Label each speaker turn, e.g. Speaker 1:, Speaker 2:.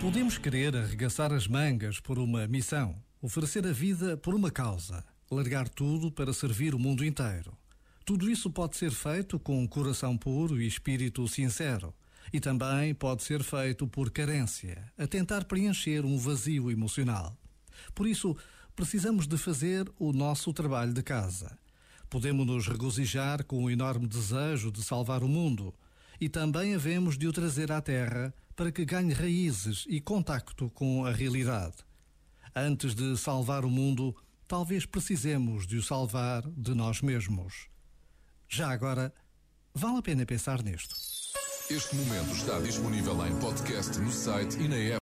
Speaker 1: Podemos querer arregaçar as mangas por uma missão, oferecer a vida por uma causa, largar tudo para servir o mundo inteiro. Tudo isso pode ser feito com um coração puro e espírito sincero. E também pode ser feito por carência, a tentar preencher um vazio emocional. Por isso, precisamos de fazer o nosso trabalho de casa. Podemos nos regozijar com o enorme desejo de salvar o mundo e também havemos de o trazer à Terra para que ganhe raízes e contacto com a realidade. Antes de salvar o mundo, talvez precisemos de o salvar de nós mesmos. Já agora, vale a pena pensar nisto.
Speaker 2: Este momento está disponível em podcast no site e na app.